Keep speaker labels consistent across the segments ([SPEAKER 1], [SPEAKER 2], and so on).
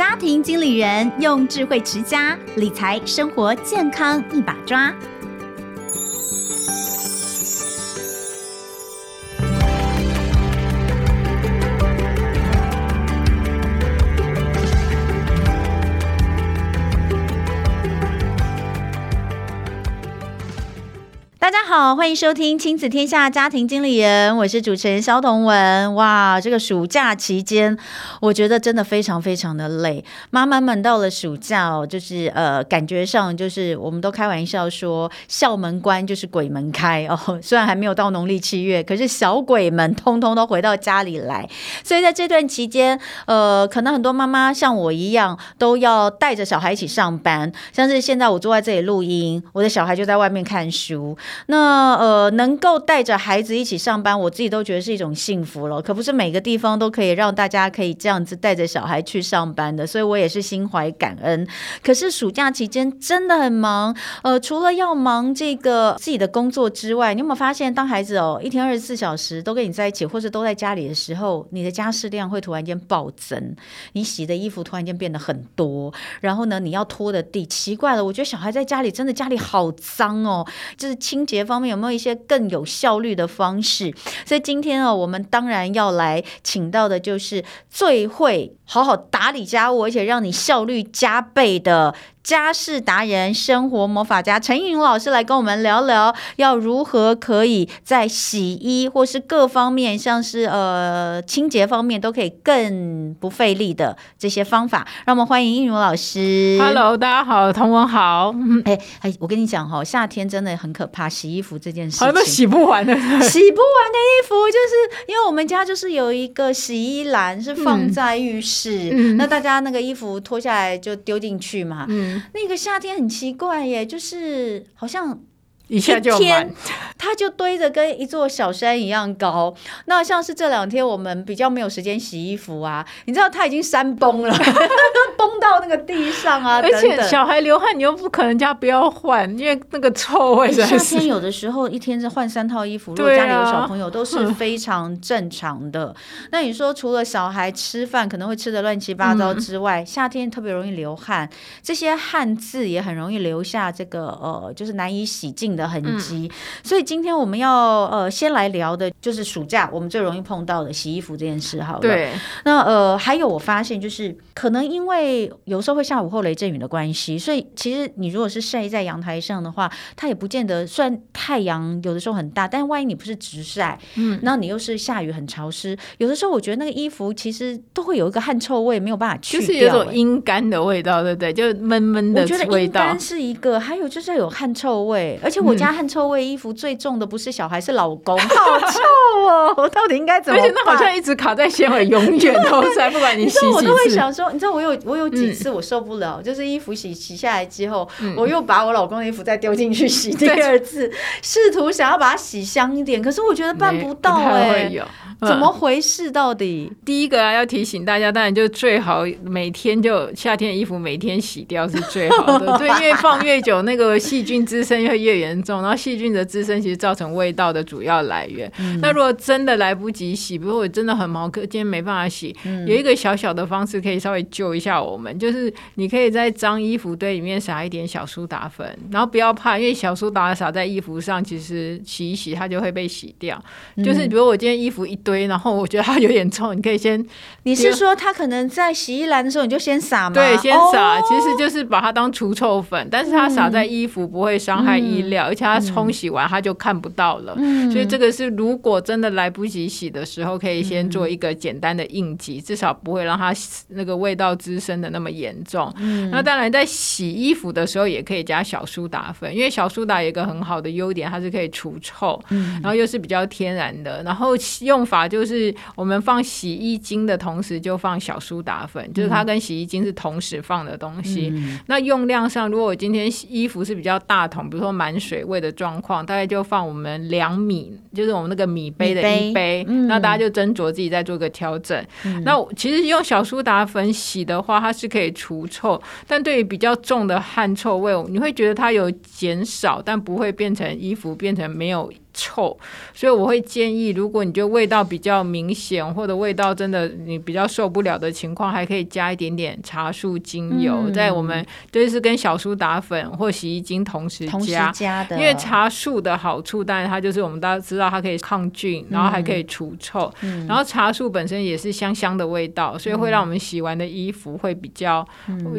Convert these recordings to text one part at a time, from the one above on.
[SPEAKER 1] 家庭经理人用智慧持家，理财生活健康一把抓。大家好，欢迎收听亲子天下家庭经理人，我是主持人萧同文。哇，这个暑假期间，我觉得真的非常非常的累。妈妈们到了暑假哦，就是呃，感觉上就是我们都开玩笑说，校门关就是鬼门开哦。虽然还没有到农历七月，可是小鬼们通通都回到家里来。所以在这段期间，呃，可能很多妈妈像我一样，都要带着小孩一起上班。像是现在我坐在这里录音，我的小孩就在外面看书。那那呃，能够带着孩子一起上班，我自己都觉得是一种幸福了。可不是每个地方都可以让大家可以这样子带着小孩去上班的，所以我也是心怀感恩。可是暑假期间真的很忙，呃，除了要忙这个自己的工作之外，你有没有发现，当孩子哦一天二十四小时都跟你在一起，或是都在家里的时候，你的家事量会突然间暴增，你洗的衣服突然间变得很多，然后呢，你要拖的地，奇怪了，我觉得小孩在家里真的家里好脏哦，就是清。洁方面有没有一些更有效率的方式？所以今天啊，我们当然要来请到的就是最会好好打理家务，而且让你效率加倍的。家事达人、生活魔法家陈映茹老师来跟我们聊聊，要如何可以在洗衣或是各方面，像是呃清洁方面，都可以更不费力的这些方法。让我们欢迎映茹老师。
[SPEAKER 2] Hello，大家好，同文好。
[SPEAKER 1] 哎哎，我跟你讲哈，夏天真的很可怕，洗衣服这件事情，
[SPEAKER 2] 好像洗不完的，
[SPEAKER 1] 洗不完的衣服，就是因为我们家就是有一个洗衣篮是放在浴室，嗯、那大家那个衣服脱下来就丢进去嘛。嗯那个夏天很奇怪耶，就是好像。
[SPEAKER 2] 一下就满，
[SPEAKER 1] 它就堆着跟一座小山一样高。那像是这两天我们比较没有时间洗衣服啊，你知道它已经山崩了，崩到那个地上啊。
[SPEAKER 2] 而且小孩流汗，你又不可能家不要换，因为那个臭味。
[SPEAKER 1] 夏天有的时候一天是换三套衣服，如果家里有小朋友都是非常正常的。那你说除了小孩吃饭可能会吃的乱七八糟之外，夏天特别容易流汗，这些汗渍也很容易留下这个呃，就是难以洗净的。的痕迹，嗯、所以今天我们要呃先来聊的就是暑假我们最容易碰到的洗衣服这件事好了。
[SPEAKER 2] 对，
[SPEAKER 1] 那呃还有我发现就是可能因为有时候会下午后雷阵雨的关系，所以其实你如果是晒在阳台上的话，它也不见得，虽然太阳有的时候很大，但万一你不是直晒，嗯，那你又是下雨很潮湿，有的时候我觉得那个衣服其实都会有一个汗臭味，没有办法去掉，
[SPEAKER 2] 就是有种阴干的味道，对不对？就闷闷的味道。我觉得阴干
[SPEAKER 1] 是一个，还有就是要有汗臭味，而且我。我家汗臭味，衣服最重的不是小孩，是老公，好臭哦！我到底应该怎么办？
[SPEAKER 2] 而且那好像一直卡在纤维，永远都在，不管你洗几次。
[SPEAKER 1] 我都会想说，你知道我有我有几次我受不了，嗯、就是衣服洗洗下来之后，嗯、我又把我老公的衣服再丢进去洗第二次，试图想要把它洗香一点，可是我觉得办不到哎、欸。怎么回事？到底、嗯、
[SPEAKER 2] 第一个啊，要提醒大家，当然就最好每天就夏天的衣服每天洗掉是最好的。对，因为放越久，那个细菌滋生会越严重，然后细菌的滋生其实造成味道的主要来源。嗯、那如果真的来不及洗，比如我真的很忙，可今天没办法洗，嗯、有一个小小的方式可以稍微救一下我们，就是你可以在脏衣服堆里面撒一点小苏打粉，然后不要怕，因为小苏打撒在衣服上，其实洗一洗它就会被洗掉。嗯、就是比如我今天衣服一堆。堆，然后我觉得它有点臭，你可以先。
[SPEAKER 1] 你是说它可能在洗衣篮的时候你就先撒吗？
[SPEAKER 2] 对，先撒，哦、其实就是把它当除臭粉，但是它撒在衣服不会伤害衣料，嗯、而且它冲洗完它就看不到了。嗯、所以这个是如果真的来不及洗的时候，可以先做一个简单的应急，至少不会让它那个味道滋生的那么严重。嗯、那当然在洗衣服的时候也可以加小苏打粉，因为小苏打有一个很好的优点，它是可以除臭，嗯、然后又是比较天然的，然后用法。就是我们放洗衣精的同时，就放小苏打粉，嗯、就是它跟洗衣精是同时放的东西。嗯、那用量上，如果我今天衣服是比较大桶，比如说满水位的状况，大概就放我们两米，就是我们那个米杯的一杯。那大家就斟酌自己再做个调整。嗯、那其实用小苏打粉洗的话，它是可以除臭，但对于比较重的汗臭味，你会觉得它有减少，但不会变成衣服变成没有。臭，所以我会建议，如果你觉得味道比较明显，或者味道真的你比较受不了的情况，还可以加一点点茶树精油，嗯、在我们就是跟小苏打粉或洗衣精同时加，
[SPEAKER 1] 同时加的，
[SPEAKER 2] 因为茶树的好处，当然它就是我们大家知道它可以抗菌，然后还可以除臭，嗯、然后茶树本身也是香香的味道，所以会让我们洗完的衣服会比较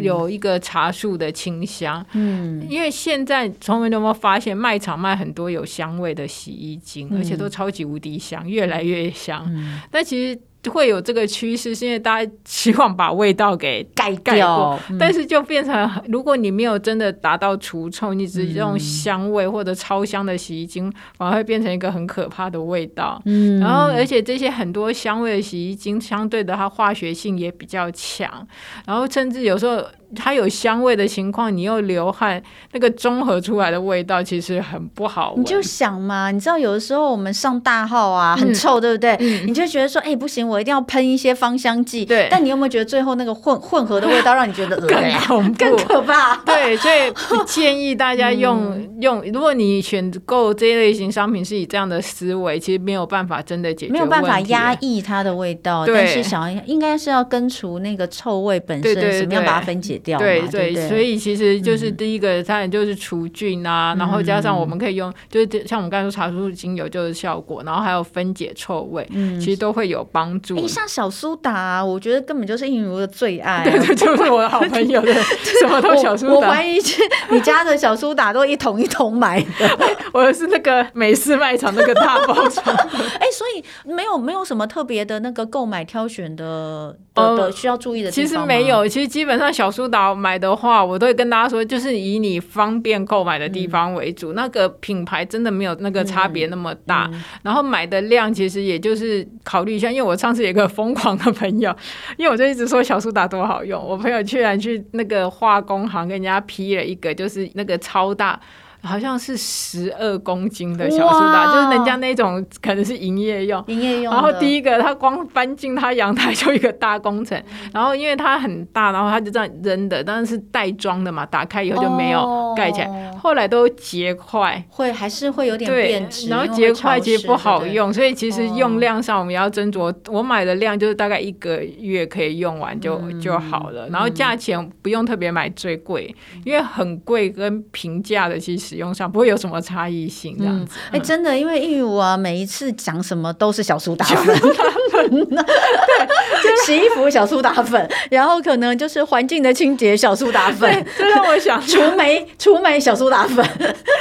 [SPEAKER 2] 有一个茶树的清香。嗯，因为现在从没有没有发现卖场卖很多有香味的洗衣精，而且都超级无敌香，越来越香。嗯、但其实。会有这个趋势，是因为大家希望把味道给盖盖过，嗯、但是就变成，如果你没有真的达到除臭，你只用香味或者超香的洗衣精，嗯、反而会变成一个很可怕的味道。嗯，然后而且这些很多香味的洗衣精，相对的它化学性也比较强，然后甚至有时候。它有香味的情况，你又流汗，那个综合出来的味道其实很不好闻。
[SPEAKER 1] 你就想嘛，你知道有的时候我们上大号啊，很臭，嗯、对不对？嗯、你就觉得说，哎、欸，不行，我一定要喷一些芳香剂。对。但你有没有觉得最后那个混混合的味道让你觉得
[SPEAKER 2] 更恐怖、
[SPEAKER 1] 更可怕？
[SPEAKER 2] 对，所以 建议大家用、嗯、用，如果你选购这一类型商品是以这样的思维，其实没有办法真的解决，
[SPEAKER 1] 没有办法压抑它的味道。对。但是想要应该是要根除那个臭味本身，怎么样把它分解。
[SPEAKER 2] 对对，对对，所以其实就是第一个，当然就是除菌啊，嗯、然后加上我们可以用，就是像我们刚才说茶树精油就是效果，然后还有分解臭味，嗯、其实都会有帮助。
[SPEAKER 1] 你像小苏打，我觉得根本就是映如的最爱、啊，
[SPEAKER 2] 对对，就是我的好朋友的，什么都小苏打。
[SPEAKER 1] 我怀疑是你家的小苏打都一桶一桶买的，
[SPEAKER 2] 我是那个美式卖场那个大包装。
[SPEAKER 1] 哎，所以没有没有什么特别的那个购买挑选的的，的需要注意的。
[SPEAKER 2] 其实没有，其实基本上小苏打买的话。我都会跟大家说，就是以你方便购买的地方为主，嗯、那个品牌真的没有那个差别那么大。嗯嗯、然后买的量其实也就是考虑一下，因为我上次有一个疯狂的朋友，因为我就一直说小苏打多好用，我朋友居然去那个化工行跟人家批了一个，就是那个超大。好像是十二公斤的小苏打，就是人家那种可能是营业用，
[SPEAKER 1] 营业用。
[SPEAKER 2] 然后第一个，他光搬进他阳台就一个大工程。嗯、然后因为它很大，然后他就这样扔的，但是袋装的嘛，打开以后就没有盖起来。哦、后来都结块，
[SPEAKER 1] 会还是会有点变质。
[SPEAKER 2] 然后结块其实不好用，所以其实用量上我们要斟酌。我买的量就是大概一个月可以用完就、嗯、就好了。然后价钱不用特别买最贵，嗯、因为很贵跟平价的其实。使用上不会有什么差异性，这样子。
[SPEAKER 1] 哎、嗯。欸，真的，因为玉如啊，每一次讲什么都是小苏打粉，对，洗衣服小苏打粉，然后可能就是环境的清洁小苏打粉，
[SPEAKER 2] 这让我想
[SPEAKER 1] 除霉除霉小苏打粉，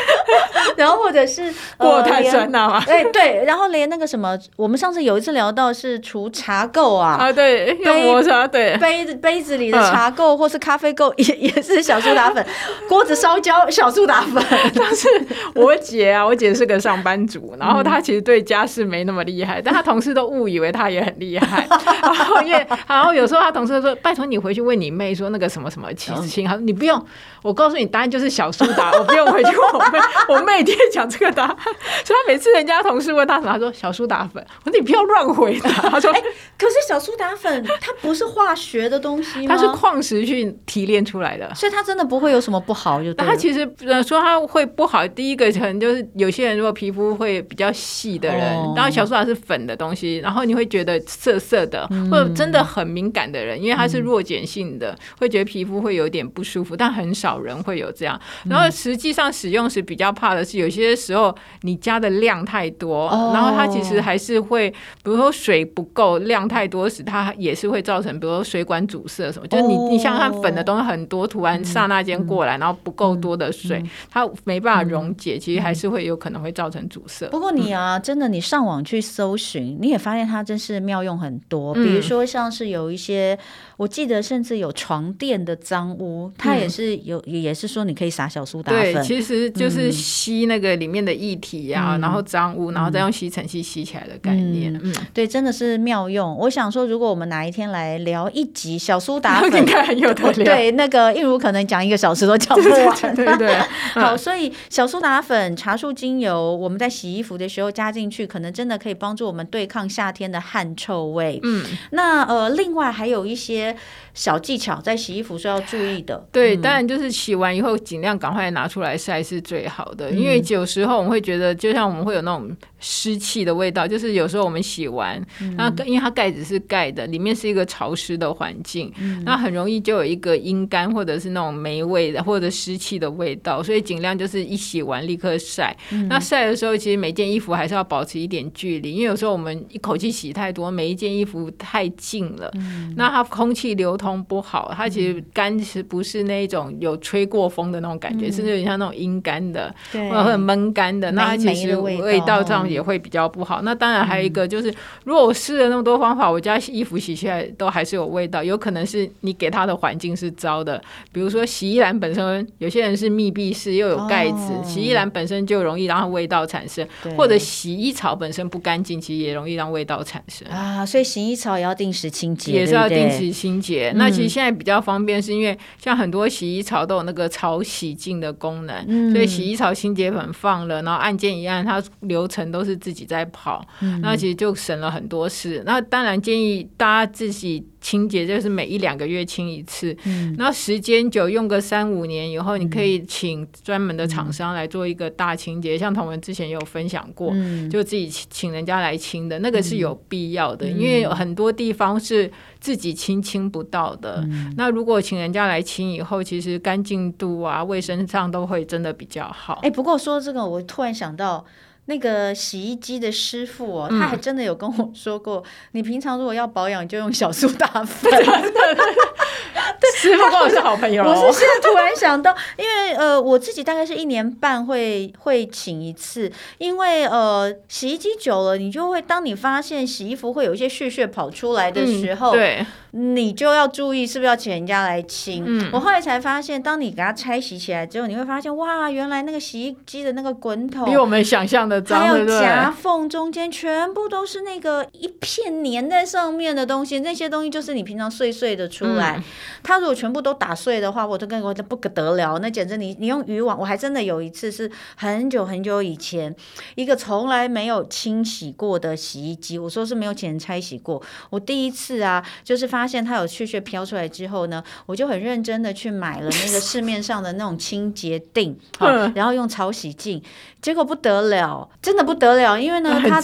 [SPEAKER 1] 然后或者是
[SPEAKER 2] 过碳酸钠嘛，
[SPEAKER 1] 哎对，然后连那个什么，我们上次有一次聊到是除茶垢啊，
[SPEAKER 2] 啊对，用磨茶对，
[SPEAKER 1] 杯子杯子里的茶垢或是咖啡垢也也是小苏打粉，锅子烧焦小苏打粉。
[SPEAKER 2] 但是我姐啊，我姐是个上班族，然后她其实对家事没那么厉害，但她同事都误以为她也很厉害。然后因为，然后有时候她同事说：“拜托你回去问你妹说那个什么什么其实清。”她说：“你不用，我告诉你答案就是小苏打，我不用回去问我妹，我妹一定讲这个答案。”所以她每次人家同事问她什么，她说小苏打粉。我说你不要乱回答。她说：“哎，
[SPEAKER 1] 可是小苏打粉它不是化学的东西吗？
[SPEAKER 2] 它是矿石去提炼出来的，
[SPEAKER 1] 所以它真的不会有什么不好。就
[SPEAKER 2] 它其实说它。会不好，第一个可能就是有些人如果皮肤会比较细的人，哦、然后小苏打是粉的东西，然后你会觉得涩涩的，嗯、或者真的很敏感的人，因为它是弱碱性的，嗯、会觉得皮肤会有点不舒服，但很少人会有这样。然后实际上使用时比较怕的是，有些时候你加的量太多，哦、然后它其实还是会，比如说水不够，量太多时，它也是会造成，比如说水管阻塞什么。就是你你想想看，粉的东西很多，突然刹那间过来，然后不够多的水，它。没办法溶解，其实还是会有可能会造成阻塞。
[SPEAKER 1] 不过你啊，真的，你上网去搜寻，你也发现它真是妙用很多。比如说，像是有一些，我记得甚至有床垫的脏污，它也是有，也是说你可以撒小苏打粉。
[SPEAKER 2] 对，其实就是吸那个里面的液体啊，然后脏污，然后再用吸尘器吸起来的概念。嗯，
[SPEAKER 1] 对，真的是妙用。我想说，如果我们哪一天来聊一集小苏打粉，
[SPEAKER 2] 应该很有得聊。
[SPEAKER 1] 对，那个一如可能讲一个小时都讲不完。
[SPEAKER 2] 对对。
[SPEAKER 1] 好。所以小苏打粉、茶树精油，我们在洗衣服的时候加进去，可能真的可以帮助我们对抗夏天的汗臭味。嗯，那呃，呃，另外还有一些小技巧，在洗衣服是要注意的。
[SPEAKER 2] 对，当然就是洗完以后尽量赶快拿出来晒是最好的，因为有时候我们会觉得，就像我们会有那种湿气的味道，就是有时候我们洗完，那因为它盖子是盖的，里面是一个潮湿的环境，那很容易就有一个阴干或者是那种霉味的或者湿气的味道，所以尽量就是一洗完立刻晒。那晒的时候，其实每件衣服还是要保持一点距离，因为有时候我们一口气洗太多，每一件衣服太近了，那它空气流通不好，它其实干是不是那种有吹过风的那种感觉，甚至有点像那种阴干的，或者很闷干的，那它其实味道上也会比较不好。那当然还有一个就是，如果我试了那么多方法，我家衣服洗起来都还是有味道，有可能是你给它的环境是糟的。比如说洗衣篮本身，有些人是密闭式又有盖子，洗衣篮本身就容易让味道产生，或者洗衣槽本身不干净，其实也容易让味道产生
[SPEAKER 1] 啊。所以洗衣槽也要定时清洁，
[SPEAKER 2] 也是要定时清洁。那其实现在比较方便，是因为像很多洗衣槽都有那个潮洗净的功能，所以洗衣槽清洁粉放了，然后按键一按，它流程都是自己在跑，那其实就省了很多事。那当然建议大家自己。清洁就是每一两个月清一次，嗯，然后时间久，用个三五年以后，你可以请专门的厂商来做一个大清洁，嗯、像同文之前也有分享过，嗯、就自己请人家来清的，那个是有必要的，嗯、因为有很多地方是自己清清不到的。嗯、那如果请人家来清以后，其实干净度啊、卫生上都会真的比较好。
[SPEAKER 1] 哎，不过说这个，我突然想到。那个洗衣机的师傅哦，他还真的有跟我说过，嗯、你平常如果要保养，就用小苏打粉。
[SPEAKER 2] 对，师傅跟我是好朋友。
[SPEAKER 1] 我是现在突然想到，因为呃，我自己大概是一年半会会请一次，因为呃，洗衣机久了，你就会当你发现洗衣服会有一些屑屑跑出来的时候，嗯、对。你就要注意是不是要请人家来清。嗯、我后来才发现，当你给它拆洗起来之后，你会发现哇，原来那个洗衣机的那个滚筒
[SPEAKER 2] 比我们想象的脏，还有
[SPEAKER 1] 夹缝中间全部都是那个一片粘在上面的东西，那些东西就是你平常碎碎的出来。嗯、它如果全部都打碎的话，我都跟我都不得了，那简直你你用渔网，我还真的有一次是很久很久以前，一个从来没有清洗过的洗衣机，我说是没有请人拆洗过，我第一次啊，就是发。现它有屑屑飘出来之后呢，我就很认真的去买了那个市面上的那种清洁錠，然后用潮洗净，结果不得了，真的不得了，因为呢，它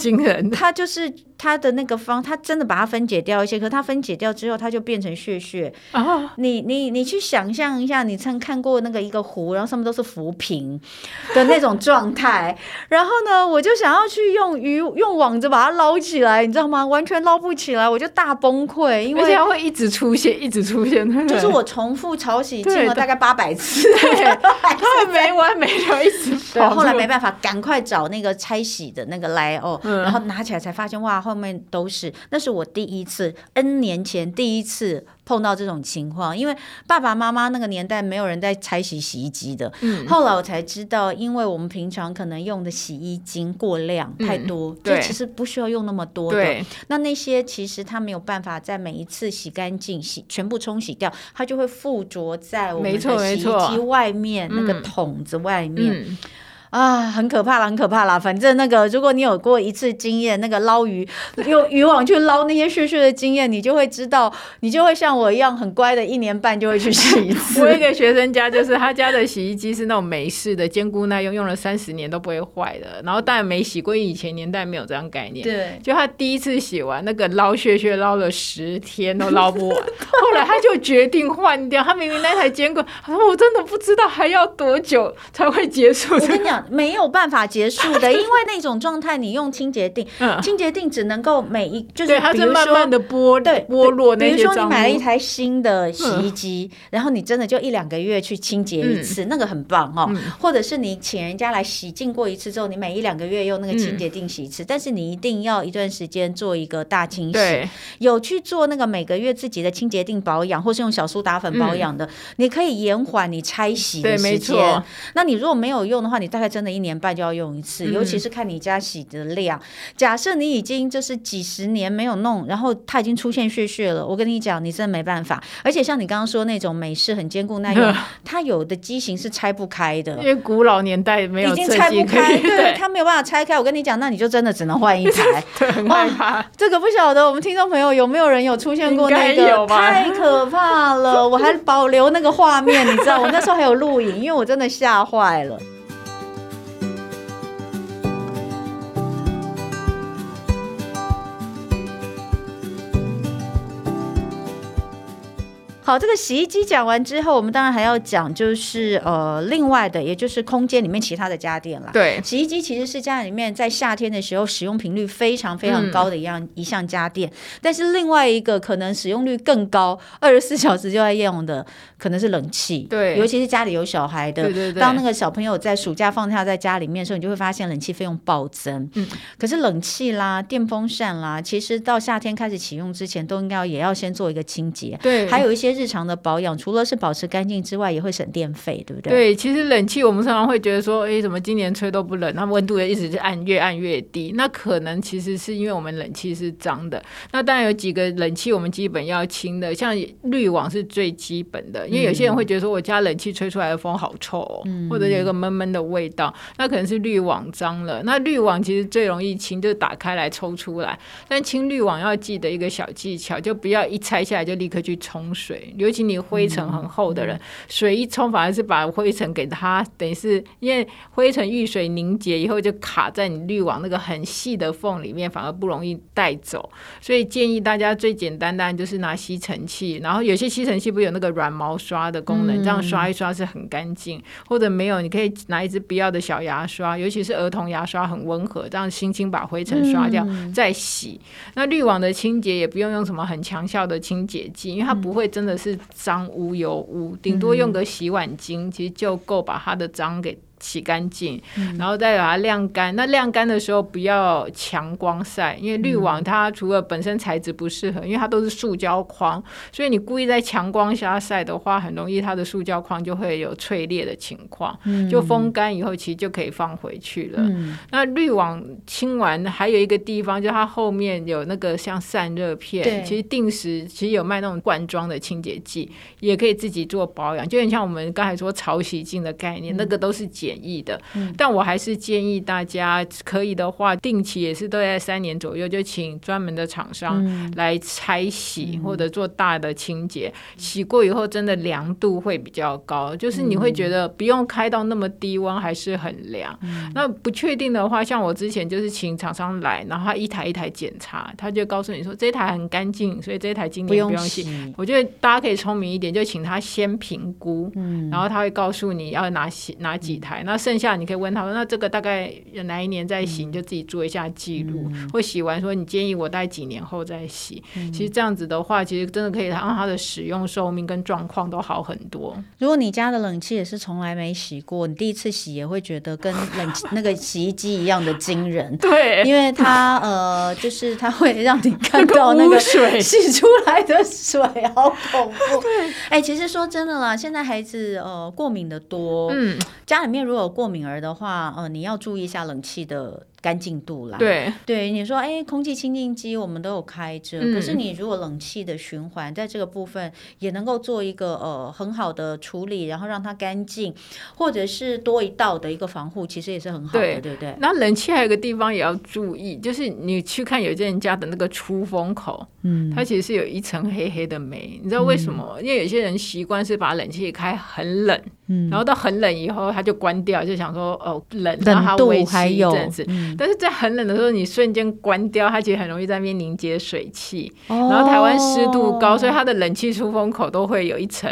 [SPEAKER 1] 它就是。它的那个方，它真的把它分解掉一些，可是它分解掉之后，它就变成屑屑。哦，你你你去想象一下，你曾看过那个一个湖，然后上面都是浮萍的那种状态。然后呢，我就想要去用鱼用网子把它捞起来，你知道吗？完全捞不起来，我就大崩溃，因为
[SPEAKER 2] 它会一直出现，一直出现。
[SPEAKER 1] 就是我重复潮洗进了大概八百次，
[SPEAKER 2] 对，它会没完没了一直
[SPEAKER 1] 后来没办法，赶快找那个拆洗的那个来哦，然后拿起来才发现哇。后面都是，那是我第一次，N 年前第一次碰到这种情况，因为爸爸妈妈那个年代没有人在拆洗洗衣机的。嗯，后来我才知道，因为我们平常可能用的洗衣精过量太多，嗯、对，其实不需要用那么多的。对那那些其实它没有办法在每一次洗干净、洗全部冲洗掉，它就会附着在我们的洗衣机外面那个桶子外面。嗯嗯啊，很可怕啦，很可怕啦！反正那个，如果你有过一次经验，那个捞鱼 用渔网去捞那些屑屑的经验，你就会知道，你就会像我一样很乖的，一年半就会去洗一次。
[SPEAKER 2] 我一个学生家就是他家的洗衣机是那种美式的，坚固耐用，用了三十年都不会坏的。然后当然没洗过，以前年代没有这样概念。对，就他第一次洗完那个捞屑屑捞了十天都捞不完，后来他就决定换掉。他明明那台坚固，他说我真的不知道还要多久才会结束。我跟你讲。
[SPEAKER 1] 没有办法结束的，因为那种状态，你用清洁錠，嗯、清洁定只能够每一就是，比如说
[SPEAKER 2] 它是慢慢的剥对剥落那些。比如说你买了一台新的洗衣机，嗯、然后你真的就一两个月去清洁一次，嗯、那个很棒哦。嗯、或者是你请人家来洗净过一次之后，你每一两个月用那个清洁定洗一次，嗯、但是你一定要一段时间做一个大清洗。有去做那个每个月自己的清洁定保养，或是用小苏打粉保养的，嗯、你可以延缓你拆洗的时间。那你如果没有用的话，你大概。
[SPEAKER 1] 快真的一年半就要用一次，
[SPEAKER 2] 嗯、
[SPEAKER 1] 尤其是看你家洗的量。假设你已经就是几十年没有弄，然后它已经出现血血了，我跟你讲，你真的没办法。而且像你刚刚说那种美式很坚固耐用，它有的机型是拆不开的，
[SPEAKER 2] 因为古老年代没有
[SPEAKER 1] 已经拆不开，对，
[SPEAKER 2] 对
[SPEAKER 1] 它没有办法拆开。我跟你讲，那你就真的只能换一台。
[SPEAKER 2] 对，很害怕。
[SPEAKER 1] 这个不晓得我们听众朋友有没有人有出现过那个？太可怕了！我还保留那个画面，你知道，我那时候还有录影，因为我真的吓坏了。好，这个洗衣机讲完之后，我们当然还要讲，就是呃，另外的，也就是空间里面其他的家电啦。
[SPEAKER 2] 对，
[SPEAKER 1] 洗衣机其实是家里面在夏天的时候使用频率非常非常高的一样、嗯、一项家电。但是另外一个可能使用率更高，二十四小时就在用的，可能是冷气。
[SPEAKER 2] 对，
[SPEAKER 1] 尤其是家里有小孩的，
[SPEAKER 2] 对对对。
[SPEAKER 1] 当那个小朋友在暑假放假在家里面的时候，你就会发现冷气费用暴增。嗯。可是冷气啦、电风扇啦，其实到夏天开始启用之前，都应该也要先做一个清洁。
[SPEAKER 2] 对。
[SPEAKER 1] 还有一些。日常的保养，除了是保持干净之外，也会省电费，对不对？
[SPEAKER 2] 对，其实冷气我们常常会觉得说，哎，怎么今年吹都不冷，那温度也一直是按越按越低。那可能其实是因为我们冷气是脏的。那当然有几个冷气我们基本要清的，像滤网是最基本的，因为有些人会觉得说我家冷气吹出来的风好臭哦，嗯、或者有一个闷闷的味道，那可能是滤网脏了。那滤网其实最容易清，就是打开来抽出来。但清滤网要记得一个小技巧，就不要一拆下来就立刻去冲水。尤其你灰尘很厚的人，嗯、水一冲反而是把灰尘给它，等于是因为灰尘遇水凝结以后就卡在你滤网那个很细的缝里面，反而不容易带走。所以建议大家最简单的就是拿吸尘器，然后有些吸尘器不是有那个软毛刷的功能，嗯、这样刷一刷是很干净。或者没有，你可以拿一支不要的小牙刷，尤其是儿童牙刷很温和，这样轻轻把灰尘刷掉、嗯、再洗。那滤网的清洁也不用用什么很强效的清洁剂，因为它不会真的。是脏污油污，顶多用个洗碗巾，其实就够把它的脏给。洗干净，然后再把它晾干。那晾干的时候不要强光晒，因为滤网它除了本身材质不适合，因为它都是塑胶框，所以你故意在强光下晒的话，很容易它的塑胶框就会有脆裂的情况。就风干以后，其实就可以放回去了。那滤网清完，还有一个地方，就它后面有那个像散热片，其实定时其实有卖那种罐装的清洁剂，也可以自己做保养。就很像我们刚才说潮洗净的概念，那个都是简易的，但我还是建议大家可以的话，定期也是都在三年左右，就请专门的厂商来拆洗或者做大的清洁。洗过以后，真的凉度会比较高，就是你会觉得不用开到那么低温，还是很凉。那不确定的话，像我之前就是请厂商来，然后他一台一台检查，他就告诉你说这台很干净，所以这台今年不用洗。我觉得大家可以聪明一点，就请他先评估，然后他会告诉你要哪洗哪几台。那剩下你可以问他说，那这个大概哪一年再洗，你就自己做一下记录，嗯、或洗完说你建议我大概几年后再洗。嗯、其实这样子的话，其实真的可以让它的使用寿命跟状况都好很多。
[SPEAKER 1] 如果你家的冷气也是从来没洗过，你第一次洗也会觉得跟冷那个洗衣机一样的惊人。
[SPEAKER 2] 对，
[SPEAKER 1] 因为它呃，就是它会让你看到那个 水 洗出来的水，好恐怖。对，哎、欸，其实说真的啦，现在孩子呃过敏的多，嗯，家里面如果过敏儿的话，呃，你要注意一下冷气的干净度啦。
[SPEAKER 2] 对
[SPEAKER 1] 对，你说，哎，空气清净机我们都有开着，嗯、可是你如果冷气的循环在这个部分也能够做一个呃很好的处理，然后让它干净，或者是多一道的一个防护，其实也是很好的，对，对不对？
[SPEAKER 2] 那冷气还有个地方也要注意，就是你去看有些人家的那个出风口，嗯，它其实是有一层黑黑的煤，你知道为什么？嗯、因为有些人习惯是把冷气开很冷。嗯，然后到很冷以后，他就关掉，就想说哦冷，让它维持一阵子。嗯、但是在很冷的时候，你瞬间关掉，它其实很容易在那边凝结水汽。哦、然后台湾湿度高，所以它的冷气出风口都会有一层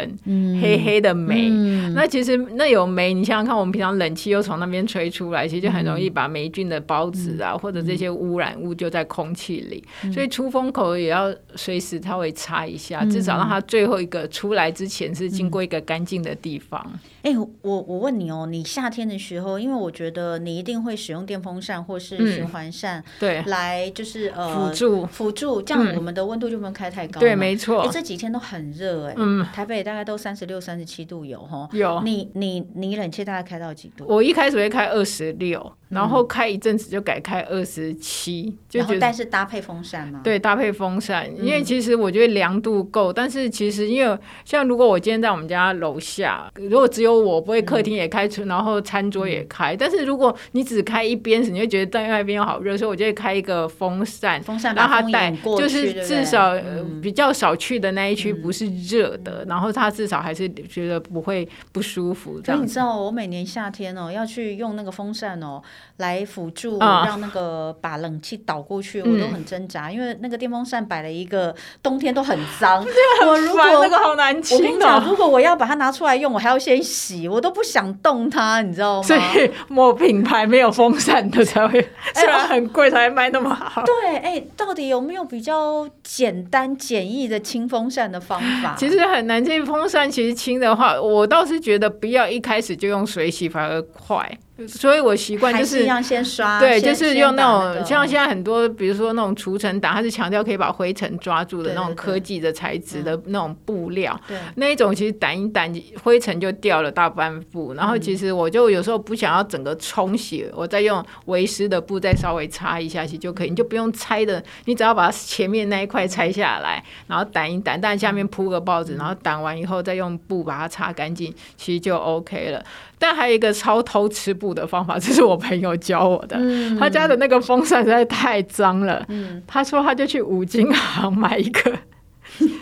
[SPEAKER 2] 黑黑的霉。嗯、那其实那有霉，你想想看，我们平常冷气又从那边吹出来，其实就很容易把霉菌的孢子啊，嗯、或者这些污染物就在空气里。嗯、所以出风口也要随时稍微擦一下，嗯、至少让它最后一个出来之前是经过一个干净的地方。
[SPEAKER 1] 哎、欸，我我问你哦，你夏天的时候，因为我觉得你一定会使用电风扇或是循环扇，
[SPEAKER 2] 对，
[SPEAKER 1] 来就是呃
[SPEAKER 2] 辅助
[SPEAKER 1] 辅助，这样我们的温度就不用开太高。
[SPEAKER 2] 对，没错。
[SPEAKER 1] 哎，这几天都很热哎，嗯，台北大概都三十六、三十七度有哈。
[SPEAKER 2] 有。
[SPEAKER 1] 你你你冷气大概开到几度？
[SPEAKER 2] 我一开始会开二十六。然后开一阵子就改开二十七，就觉得
[SPEAKER 1] 但是搭配风扇嘛？
[SPEAKER 2] 对，搭配风扇，因为其实我觉得凉度够，但是其实因为像如果我今天在我们家楼下，如果只有我不会客厅也开，然后餐桌也开，但是如果你只开一边，你会觉得在外边又好热，所以我就会开一个风扇，
[SPEAKER 1] 风扇
[SPEAKER 2] 让它带，就是至少比较少去的那一区不是热的，然后它至少还是觉得不会不舒服。所以
[SPEAKER 1] 你知道我每年夏天哦要去用那个风扇哦。来辅助让那个把冷气导过去，我都很挣扎，因为那个电风扇摆了一个冬天都很脏。我如果
[SPEAKER 2] 那个好难清，
[SPEAKER 1] 我跟你讲，如果我要把它拿出来用，我还要先洗，我都不想动它，你知道吗？
[SPEAKER 2] 所以某品牌没有风扇的才会，虽然很贵，才会卖那么好。
[SPEAKER 1] 对，哎，到底有没有比较简单简易的清风扇的方法？
[SPEAKER 2] 其实很难。清风扇其实清的话，我倒是觉得不要一开始就用水洗，反而快。所以我习惯就是
[SPEAKER 1] 要先刷，
[SPEAKER 2] 对，就是用那种像现在很多，比如说那种除尘掸，它是强调可以把灰尘抓住的那种科技的材质的那种布料，对，那一种其实掸一掸灰尘就掉了大半布。然后其实我就有时候不想要整个冲洗，我再用微湿的布再稍微擦一下其实就可以，你就不用拆的，你只要把前面那一块拆下来，然后掸一掸，但下面铺个报纸，然后掸完以后再用布把它擦干净，其实就 OK 了。但还有一个超偷吃布的方法，这是我朋友教我的。嗯、他家的那个风扇实在太脏了，嗯、他说他就去五金行买一个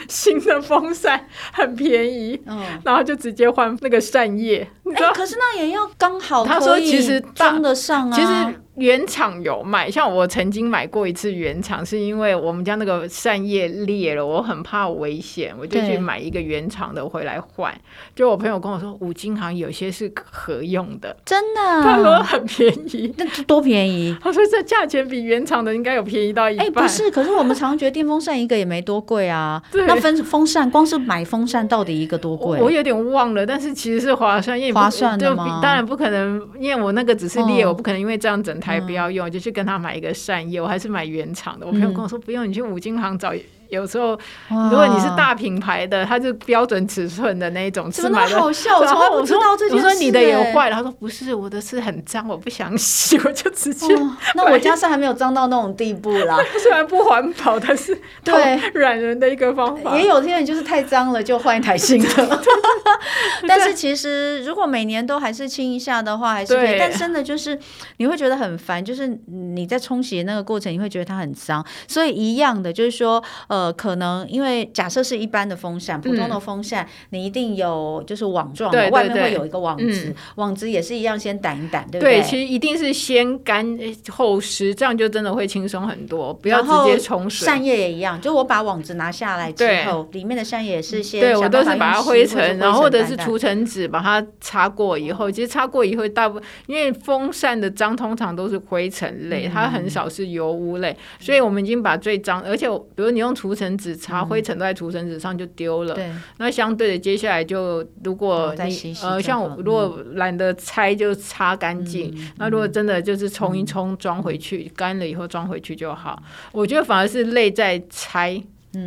[SPEAKER 2] 新的风扇，很便宜，嗯、然后就直接换那个扇叶。你知道、欸？可
[SPEAKER 1] 是那也要刚好，
[SPEAKER 2] 他说其实
[SPEAKER 1] 装得上啊。
[SPEAKER 2] 其实。原厂有卖，像我曾经买过一次原厂，是因为我们家那个扇叶裂了，我很怕危险，我就去买一个原厂的回来换。就我朋友跟我说，五金行有些是合用的，真的，他说很便宜，
[SPEAKER 1] 那多便宜？
[SPEAKER 2] 他说这价钱比原厂的应该有便宜到一半。哎、欸，
[SPEAKER 1] 不是，可是我们常常觉得电风扇一个也没多贵啊。对那分风扇光是买风扇到底一个多贵？
[SPEAKER 2] 我有点忘了，但是其实是划算，因为
[SPEAKER 1] 划算的吗？
[SPEAKER 2] 当然不可能，因为我那个只是裂，哦、我不可能因为这样整。台不要用，就去跟他买一个扇叶，我还是买原厂的。我朋友跟我说不用，你去五金行找。有时候，如果你是大品牌的，它是标准尺寸的那一种，是买的。好笑，我从来不知道这件事。我说你的也坏了，他说不是，我的是很脏，我不想洗，我就直接。
[SPEAKER 1] 那我家是还没有脏到那种地步啦。
[SPEAKER 2] 虽然不环保，但是对 软人的一个方法。
[SPEAKER 1] 也有些人就是太脏了，就换一台新的。但是其实如果每年都还是清一下的话，还是可以。但真的就是你会觉得很烦，就是你在冲洗的那个过程，你会觉得它很脏。所以一样的，就是说呃。呃，可能因为假设是一般的风扇，普通的风扇，你一定有就是网状的，外面会有一个网子，网子也是一样，先掸一掸，对不对？
[SPEAKER 2] 对其实一定是先干后湿，这样就真的会轻松很多，不要直接冲水。
[SPEAKER 1] 扇叶也一样，就我把网子拿下来之后，里面的扇叶也是先，
[SPEAKER 2] 对我都是把它灰尘，然后或者是除尘纸把它擦过以后，其实擦过以后大部分，因为风扇的脏通常都是灰尘类，它很少是油污类，所以我们已经把最脏，而且比如你用除尘纸擦灰尘都在除尘纸上就丢了。对，那相对的，接下来就如果你呃，像我如果懒得拆，就擦干净。那如果真的就是冲一冲，装回去，干了以后装回去就好。我觉得反而是累在拆。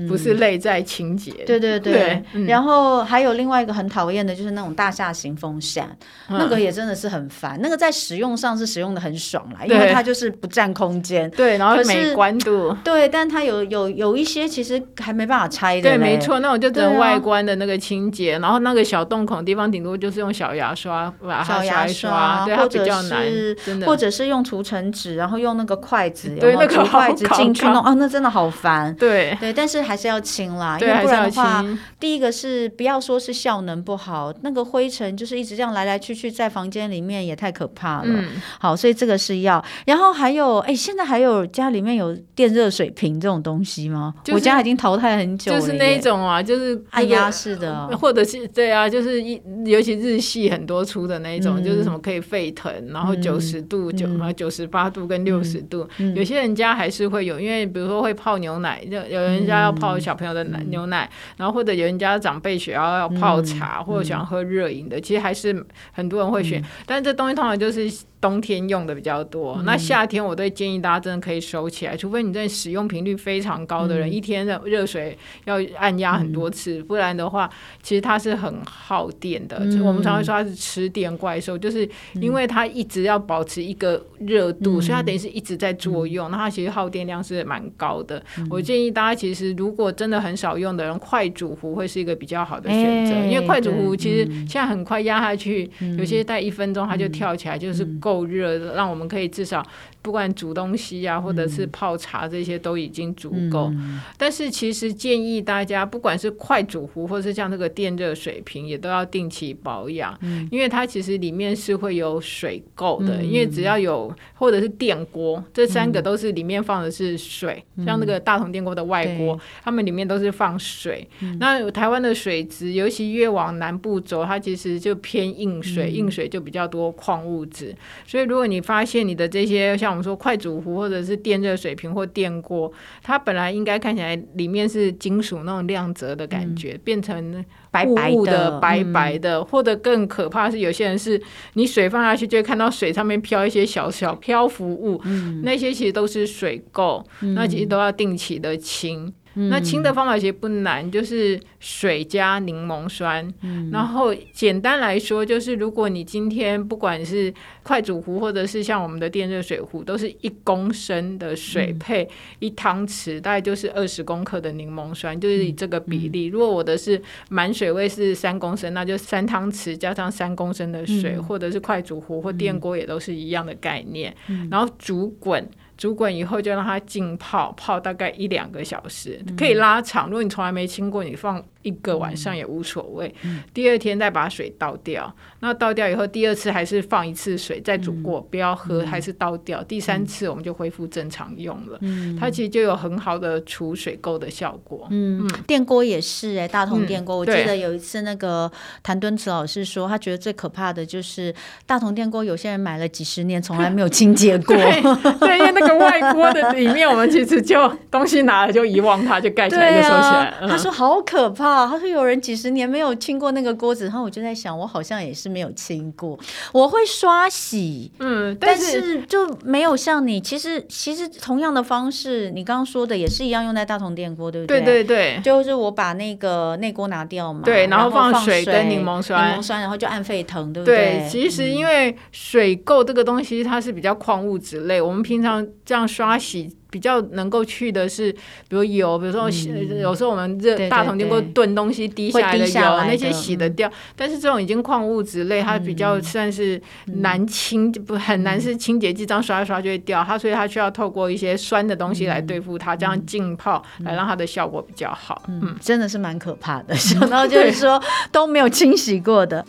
[SPEAKER 2] 不是内在清洁，
[SPEAKER 1] 对对对。然后还有另外一个很讨厌的，就是那种大厦型风扇，那个也真的是很烦。那个在使用上是使用的很爽啦，因为它就是不占空间，
[SPEAKER 2] 对，然后美观度，
[SPEAKER 1] 对，但它有有有一些其实还没办法拆的，
[SPEAKER 2] 对，没错，那种就只能外观的那个清洁，然后那个小洞孔地方，顶多就是用小牙刷把它刷一刷，对，它比较难，真的，
[SPEAKER 1] 或者是用除尘纸，然后用那个筷子，对，那个筷子进去弄，啊，那真的好烦，对。对，但是。还是要清啦，因为不然的话，第一个是不要说是效能不好，那个灰尘就是一直这样来来去去在房间里面也太可怕了。嗯、好，所以这个是要。然后还有，哎，现在还有家里面有电热水瓶这种东西吗？就是、我家已经淘汰很久了。
[SPEAKER 2] 就是那一种啊，就是
[SPEAKER 1] 按压式的，
[SPEAKER 2] 或者是对啊，就是一尤其日系很多出的那一种，嗯、就是什么可以沸腾，然后九十度、九啊九十八度跟六十度，有些人家还是会有，因为比如说会泡牛奶，就有人家。要泡小朋友的奶牛奶，然后或者有人家长辈需要要泡茶，或者喜欢喝热饮的，其实还是很多人会选，但是这东西通常就是。冬天用的比较多，嗯、那夏天我都建议大家真的可以收起来，除非你在使用频率非常高的人，嗯、一天的热水要按压很多次，嗯、不然的话，其实它是很耗电的。嗯、我们常常说它是吃电怪兽，就是因为它一直要保持一个热度，嗯、所以它等于是一直在作用，嗯、那它其实耗电量是蛮高的。嗯、我建议大家其实如果真的很少用的人，快煮壶会是一个比较好的选择，欸、因为快煮壶其实现在很快压下去，嗯、有些待一分钟它就跳起来，就是。够热的，让我们可以至少不管煮东西啊，或者是泡茶这些都已经足够。嗯、但是其实建议大家，不管是快煮壶，或是像这个电热水瓶，也都要定期保养，嗯、因为它其实里面是会有水垢的。嗯、因为只要有或者是电锅，这三个都是里面放的是水，嗯、像那个大同电锅的外锅，嗯、它们里面都是放水。嗯、那台湾的水质，尤其越往南部走，它其实就偏硬水，嗯、硬水就比较多矿物质。所以，如果你发现你的这些像我们说快煮壶或者是电热水瓶或电锅，它本来应该看起来里面是金属那种亮泽的感觉，嗯、变成白白的、白白的，嗯、或者更可怕的是，有些人是你水放下去就会看到水上面飘一些小小漂浮物，嗯、那些其实都是水垢，嗯、那其实都要定期的清。那清的方法其实不难，就是水加柠檬酸。嗯、然后简单来说，就是如果你今天不管是快煮壶，或者是像我们的电热水壶，都是一公升的水配一汤匙，大概就是二十公克的柠檬酸，就是以这个比例。如果我的是满水位是三公升，那就三汤匙加上三公升的水，嗯、或者是快煮壶或电锅也都是一样的概念。嗯、然后煮滚。煮滚以后就让它浸泡，泡大概一两个小时，可以拉长。如果你从来没清过，你放。一个晚上也无所谓，嗯、第二天再把水倒掉。那倒掉以后，第二次还是放一次水再煮过，嗯、不要喝，还是倒掉。嗯、第三次我们就恢复正常用了。嗯、它其实就有很好的除水垢的效果。嗯，嗯
[SPEAKER 1] 电锅也是哎、欸，大同电锅。嗯、我记得有一次那个谭敦慈老师说，他觉得最可怕的就是大同电锅，有些人买了几十年从来没有清洁 过。
[SPEAKER 2] 对，因为那个外 锅的里面，我们其实就东西拿了就遗忘它，就盖起来就收起
[SPEAKER 1] 来。他说好可怕。他说有人几十年没有清过那个锅子，然后我就在想，我好像也是没有清过。我会刷洗，嗯，但是，但是就没有像你。其实，其实同样的方式，你刚刚说的也是一样，用在大同电锅，对不对？
[SPEAKER 2] 对对对，
[SPEAKER 1] 就是我把那个内锅拿掉嘛，
[SPEAKER 2] 对，然后放水跟柠檬酸，
[SPEAKER 1] 柠檬酸，然后就按沸腾，对不对？
[SPEAKER 2] 对，其实因为水垢这个东西，它是比较矿物质类，我们平常这样刷洗。比较能够去的是，比如油，比如说、嗯、有时候我们热大桶经过炖东西滴下来的油，那些洗得掉。嗯、但是这种已经矿物质类，它比较算是难清，嗯、不很难是清洁剂，这样刷一刷就会掉。它所以它需要透过一些酸的东西来对付它，嗯、这样浸泡来让它的效果比较好。嗯，
[SPEAKER 1] 嗯真的是蛮可怕的，想到就是说都没有清洗过的。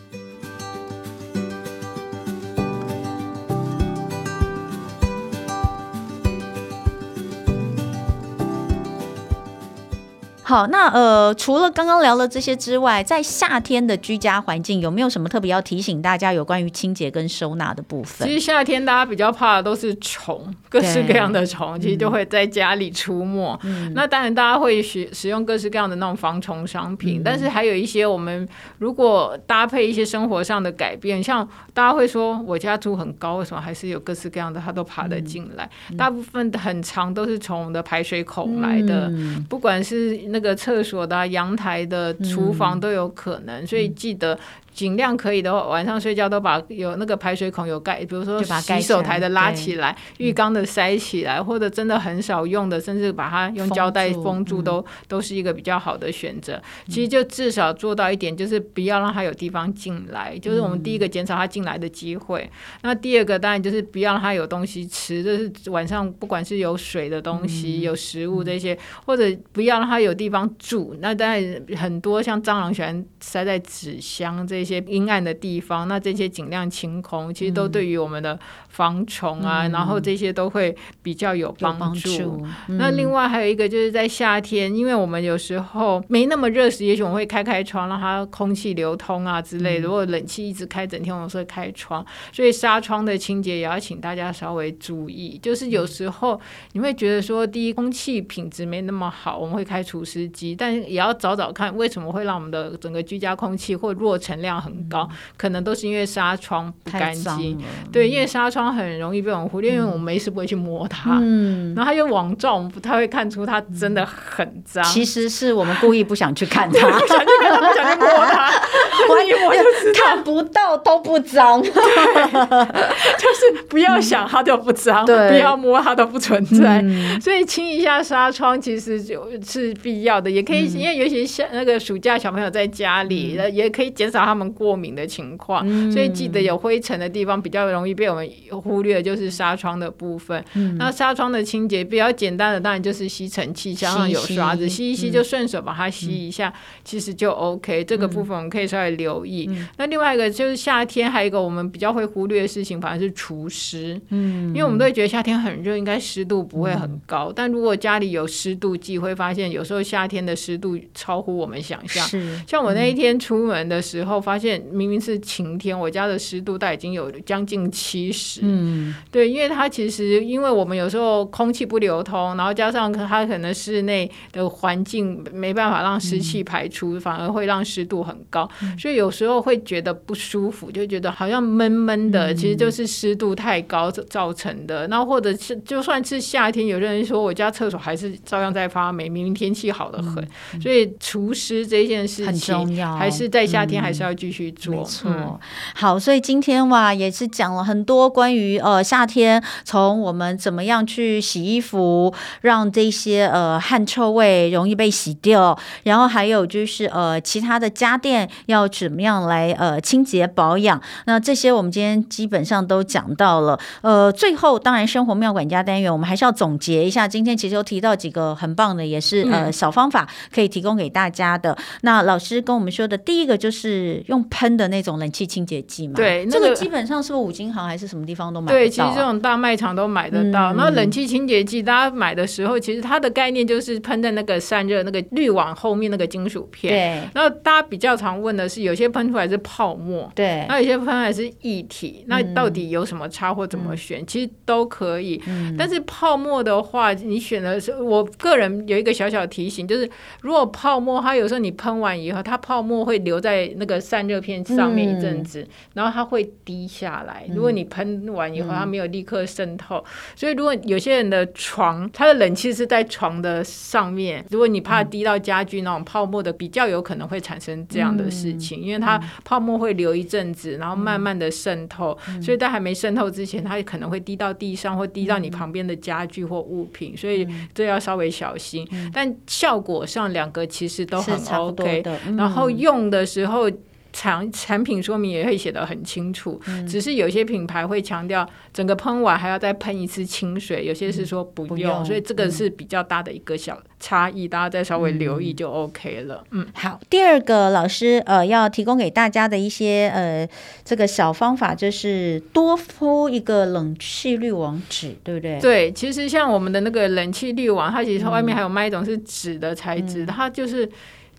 [SPEAKER 1] 好，那呃，除了刚刚聊了这些之外，在夏天的居家环境，有没有什么特别要提醒大家有关于清洁跟收纳的部分？
[SPEAKER 2] 其实夏天大家比较怕的都是虫，各式各样的虫，其实就会在家里出没。嗯、那当然，大家会使使用各式各样的那种防虫商品，嗯、但是还有一些我们如果搭配一些生活上的改变，像大家会说我家住很高，为什么还是有各式各样的它都爬得进来？嗯、大部分很长都是从我们的排水孔来的，嗯、不管是那。这个厕所的、阳台的、厨房都有可能，嗯、所以记得。尽量可以的话，晚上睡觉都把有那个排水孔有盖，比如说洗手台的拉起来，浴缸的塞起来，或者真的很少用的，甚至把它用胶带封住，都都是一个比较好的选择。其实就至少做到一点，就是不要让它有地方进来，就是我们第一个减少它进来的机会。那第二个当然就是不要让它有东西吃，就是晚上不管是有水的东西、有食物这些，或者不要让它有地方住。那当然很多像蟑螂喜欢塞在纸箱这些。些阴暗的地方，那这些尽量清空，其实都对于我们的防虫啊，嗯、然后这些都会比较有帮助。助嗯、那另外还有一个就是在夏天，因为我们有时候没那么热时，也许我们会开开窗，让它空气流通啊之类的。如果冷气一直开整天，我们会开窗，所以纱窗的清洁也要请大家稍微注意。就是有时候你会觉得说，第一空气品质没那么好，我们会开除湿机，但也要找找看为什么会让我们的整个居家空气或弱尘量很高，可能都是因为纱窗不干净。对，因为纱窗很容易被我们忽略，因为我们没事不会去摸它，嗯，然后它又网状，我们不太会看出它真的很脏。
[SPEAKER 1] 其实是我们故意不想去看它，
[SPEAKER 2] 不想去看它，不想去摸它，我一摸就知道。
[SPEAKER 1] 看不到都不脏，
[SPEAKER 2] 就是不要想它就不脏，不要摸它都不存在。所以清一下纱窗其实就是必要的，也可以，因为尤其像那个暑假小朋友在家里，也可以减少他们过敏的情况。所以记得有灰尘的地方比较容易被我们忽略，就是纱窗的部分。那纱窗的清洁比较简单的，当然就是吸尘器，加上有刷子吸一吸，就顺手把它吸一下，其实就 OK。这个部分我们可以稍微留意。那另外一个就是夏天还有一个我们比较会忽略的事情，反而是除湿。嗯，因为我们都会觉得夏天很热，应该湿度不会很高。但如果家里有湿度计，会发现有时候夏天的湿度超乎我们想象。是，像我那一天出门的时候，发现明明是晴天，我家的湿度大概已经有将近七十。嗯，对，因为它其实因为我们有时候空气不流通，然后加上它可能室内的环境没办法让湿气排出，嗯、反而会让湿度很高，嗯、所以有时候会觉得不舒服，就觉得好像闷闷的，嗯、其实就是湿度太高造成的。那或者是就算是夏天，有的人说我家厕所还是照样在发霉，明明天气好的很。嗯、所以除湿这件事情很重要，还是在夏天还是要继续做。嗯、没错，嗯、
[SPEAKER 1] 好，所以今天哇也是讲了很多关于呃夏天从我们怎么样去洗衣服，让这些呃汗臭味容易被洗掉，然后还有就是呃其他的家电要怎么样来呃清洁保养。那这些我们今天基本上都讲到了。呃，最后当然生活妙管家单元，我们还是要总结一下。今天其实有提到几个很棒的，也是呃小方法可以提供给大家的。那老师跟我们说的第一个就是用喷的那种冷气清洁剂嘛。
[SPEAKER 2] 对，
[SPEAKER 1] 这个基本上是不是五金行还是什么地方都买得到？
[SPEAKER 2] 对，其实这种大卖场都买得到。那冷气清洁剂大家买的时候，其实它的概念就是喷在那个散热那个滤网后面那个金属片。对。然后大家比较常问的是，有些喷出来是泡沫，对。那有些喷出来是液体，那到底有什么差或怎么选？其实都可以。但是泡沫的话，你选的是我个人有一个小小提醒，就是如果泡沫，它有时候你喷完以后，它泡沫会留在那个散热片上面一阵子，然后它会滴下来。如果你喷完以后，它没有立刻渗透，所以如果有些人的床，它的冷气是在床的上面，如果你怕滴到家具那种泡沫的，比较有可能会产生这样的事情，因为它泡沫会留一阵子，然后慢慢的渗透，所以在还没渗透之前，它也可能会滴到地上或滴到你旁边的家具或物品，所以这要稍微小心。但效果上两个其实都很 OK，然后用的时候。产产品说明也会写得很清楚，嗯、只是有些品牌会强调整个喷完还要再喷一次清水，有些是说不用，嗯、不用，所以这个是比较大的一个小差异，嗯、大家再稍微留意就 OK 了。嗯，
[SPEAKER 1] 好，第二个老师呃要提供给大家的一些呃这个小方法就是多铺一个冷气滤网纸，对不对？
[SPEAKER 2] 对，其实像我们的那个冷气滤网，它其实外面还有卖一种是纸的材质，嗯、它就是。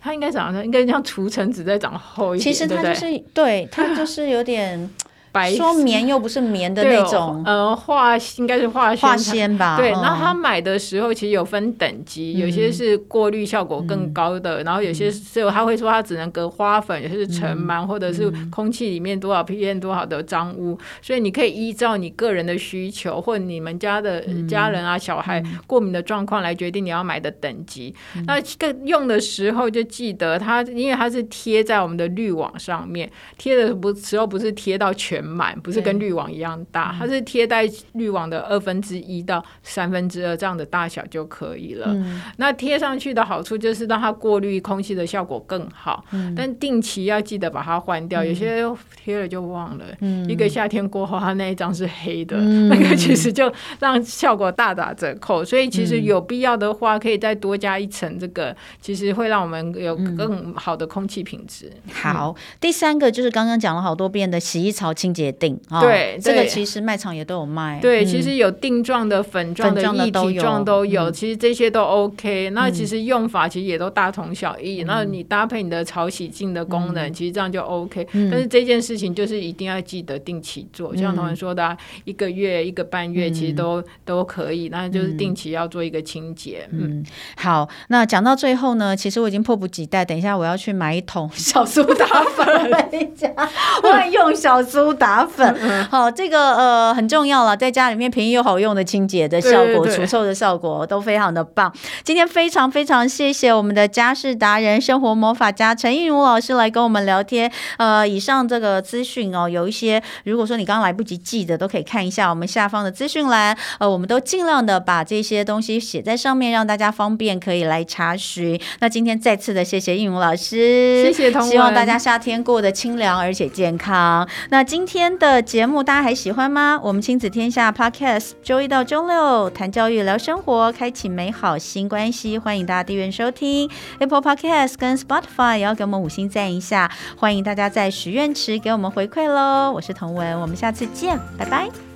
[SPEAKER 2] 它应该长得应该像涂层纸再长厚一点，
[SPEAKER 1] 其实它就是对，对，它就是有点。白说棉又不是棉的那种，
[SPEAKER 2] 呃，化应该是化
[SPEAKER 1] 化纤吧？
[SPEAKER 2] 对，那他买的时候其实有分等级，有些是过滤效果更高的，然后有些是他会说它只能隔花粉，有些是尘螨，或者是空气里面多少 ppm 多少的脏污，所以你可以依照你个人的需求或你们家的家人啊小孩过敏的状况来决定你要买的等级。那更用的时候就记得它，因为它是贴在我们的滤网上面，贴的不时候不是贴到全。全满，不是跟滤网一样大，它是贴在滤网的二分之一到三分之二这样的大小就可以了。嗯、那贴上去的好处就是让它过滤空气的效果更好，嗯、但定期要记得把它换掉，嗯、有些贴了就忘了。嗯、一个夏天过后，它那一张是黑的，嗯、那个其实就让效果大打折扣。所以其实有必要的话，可以再多加一层这个，其实会让我们有更好的空气品质。嗯、
[SPEAKER 1] 好，第三个就是刚刚讲了好多遍的洗衣槽清洁錠，
[SPEAKER 2] 对，
[SPEAKER 1] 这个其实卖场也都有卖。
[SPEAKER 2] 对，其实有定状的、粉状的、液体状都有，其实这些都 OK。那其实用法其实也都大同小异。那你搭配你的潮洗净的功能，其实这样就 OK。但是这件事情就是一定要记得定期做，像同学说的，一个月、一个半月其实都都可以。那就是定期要做一个清洁。
[SPEAKER 1] 嗯，好。那讲到最后呢，其实我已经迫不及待，等一下我要去买一桶 小苏打粉 回家，万用小苏打粉。好，这个呃很重要了，在家里面便宜又好用的清洁的效果、除臭的效果都非常的棒。今天非常非常谢谢我们的家事达人、生活魔法家陈映如老师来跟我们聊天。呃，以上这个资讯哦，有一些如果说你刚刚来不及记的，都可以看一下我们下方的资讯栏。呃，我们都尽量的把这些东西写在上面，让大家方便可以来查询。那今天再次的谢谢映如老师，
[SPEAKER 2] 谢谢同，
[SPEAKER 1] 希望大家夏天过得清凉而且健康。那今天的节目大家还喜欢吗？我们亲子天下 Podcast 周一到周六谈教育、聊生活，开启美好新关系。欢迎大家订阅收听 Apple Podcast 跟 Spotify，也要给我们五星赞一下。欢迎大家在许愿池给我们回馈喽。我是童文，我们下次见，拜拜。